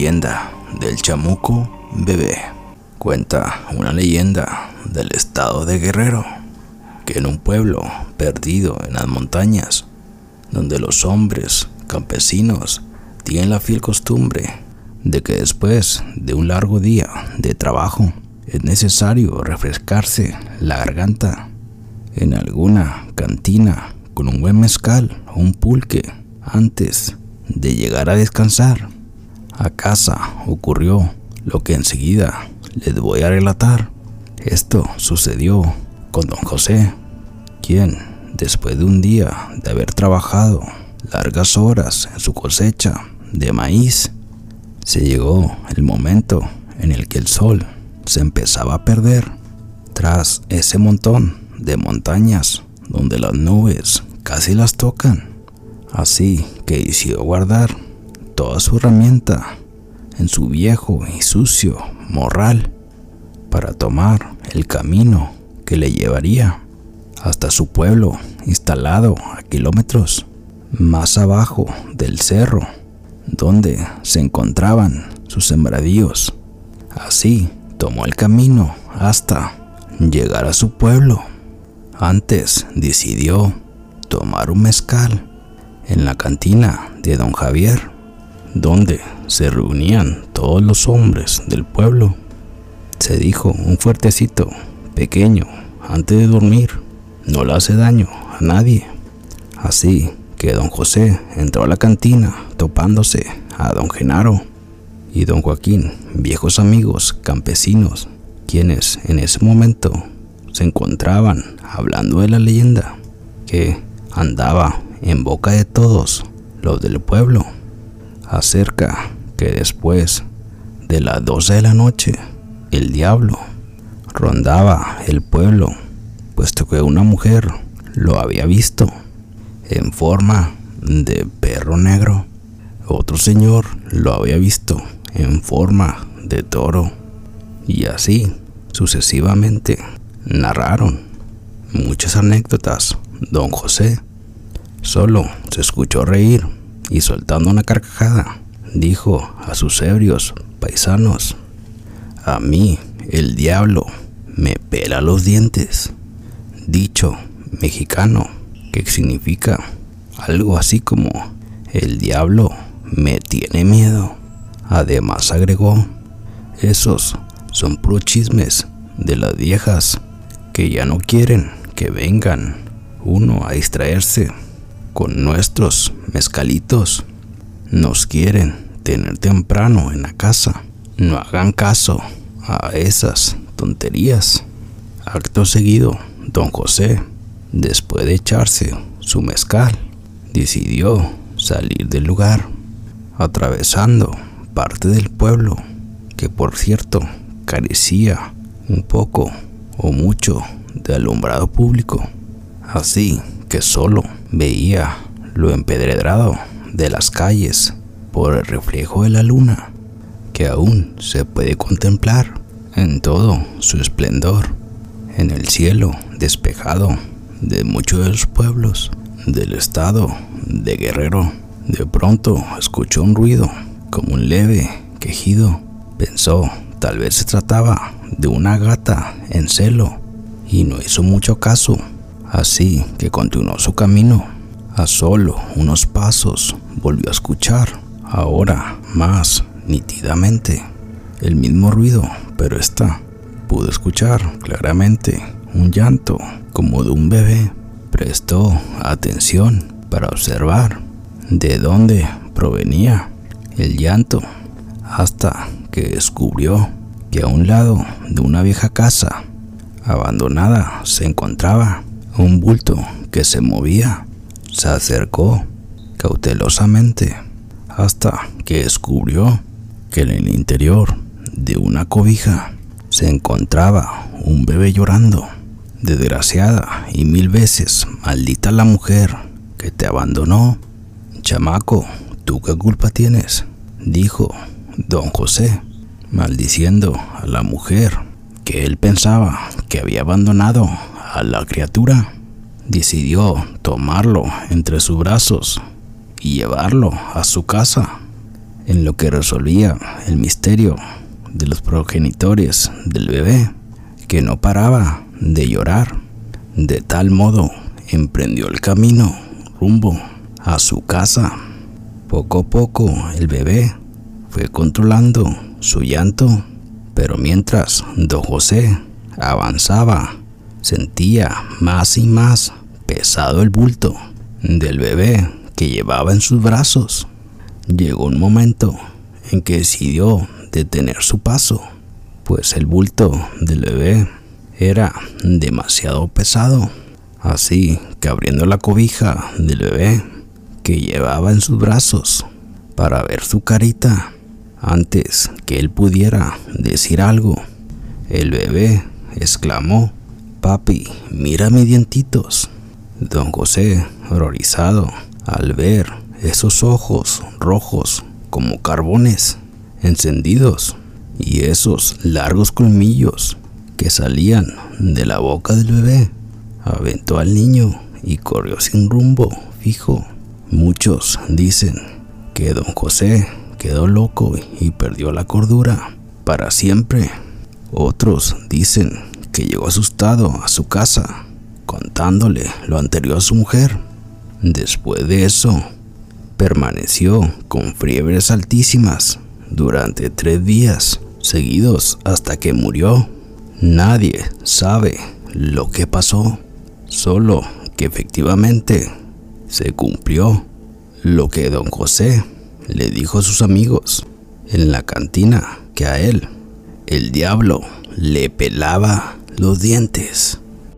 leyenda del chamuco bebé. Cuenta una leyenda del estado de Guerrero, que en un pueblo perdido en las montañas, donde los hombres campesinos tienen la fiel costumbre de que después de un largo día de trabajo es necesario refrescarse la garganta en alguna cantina con un buen mezcal o un pulque antes de llegar a descansar. A casa ocurrió lo que enseguida les voy a relatar. Esto sucedió con don José, quien, después de un día de haber trabajado largas horas en su cosecha de maíz, se llegó el momento en el que el sol se empezaba a perder tras ese montón de montañas donde las nubes casi las tocan. Así que decidió guardar toda su herramienta en su viejo y sucio morral para tomar el camino que le llevaría hasta su pueblo instalado a kilómetros más abajo del cerro donde se encontraban sus sembradíos. Así tomó el camino hasta llegar a su pueblo. Antes decidió tomar un mezcal en la cantina de don Javier, donde se reunían todos los hombres del pueblo. Se dijo un fuertecito pequeño antes de dormir. No le hace daño a nadie. Así que don José entró a la cantina topándose a don Genaro y don Joaquín, viejos amigos campesinos, quienes en ese momento se encontraban hablando de la leyenda que andaba en boca de todos los del pueblo acerca que después de las 12 de la noche el diablo rondaba el pueblo puesto que una mujer lo había visto en forma de perro negro. Otro señor lo había visto en forma de toro. Y así sucesivamente narraron muchas anécdotas. Don José solo se escuchó reír y soltando una carcajada dijo a sus ebrios paisanos, a mí el diablo me pela los dientes. Dicho mexicano que significa algo así como el diablo me tiene miedo. Además agregó, esos son puros chismes de las viejas que ya no quieren que vengan uno a distraerse con nuestros mezcalitos. Nos quieren tener temprano en la casa. No hagan caso a esas tonterías. Acto seguido, don José Después de echarse su mezcal, decidió salir del lugar, atravesando parte del pueblo que por cierto carecía un poco o mucho de alumbrado público, así que solo veía lo empedredrado de las calles por el reflejo de la luna que aún se puede contemplar en todo su esplendor en el cielo despejado de muchos de los pueblos del estado de Guerrero. De pronto escuchó un ruido, como un leve quejido. Pensó, tal vez se trataba de una gata en celo, y no hizo mucho caso. Así que continuó su camino. A solo unos pasos volvió a escuchar, ahora más nítidamente, el mismo ruido, pero esta pudo escuchar claramente un llanto como de un bebé. Prestó atención para observar de dónde provenía el llanto hasta que descubrió que a un lado de una vieja casa abandonada se encontraba un bulto que se movía. Se acercó cautelosamente hasta que descubrió que en el interior de una cobija se encontraba un bebé llorando. Desgraciada y mil veces maldita la mujer que te abandonó. Chamaco, ¿tú qué culpa tienes? Dijo don José, maldiciendo a la mujer que él pensaba que había abandonado la criatura. Decidió tomarlo entre sus brazos y llevarlo a su casa. en lo que resolvía el misterio de los progenitores del bebé, que no paraba de llorar. De tal modo emprendió el camino rumbo a su casa. Poco a poco el bebé fue controlando su llanto, pero mientras don José avanzaba, sentía más y más pesado el bulto del bebé que llevaba en sus brazos. Llegó un momento en que decidió detener su paso, pues el bulto del bebé era demasiado pesado. Así que abriendo la cobija del bebé que llevaba en sus brazos para ver su carita, antes que él pudiera decir algo, el bebé exclamó, Papi, mira mis dientitos. Don José, horrorizado, al ver esos ojos rojos como carbones encendidos y esos largos colmillos que salían de la boca del bebé, aventó al niño y corrió sin rumbo fijo. Muchos dicen que don José quedó loco y perdió la cordura para siempre. Otros dicen que llegó asustado a su casa contándole lo anterior a su mujer. Después de eso, permaneció con fiebres altísimas durante tres días seguidos hasta que murió. Nadie sabe lo que pasó, solo que efectivamente se cumplió lo que don José le dijo a sus amigos en la cantina que a él el diablo le pelaba los dientes.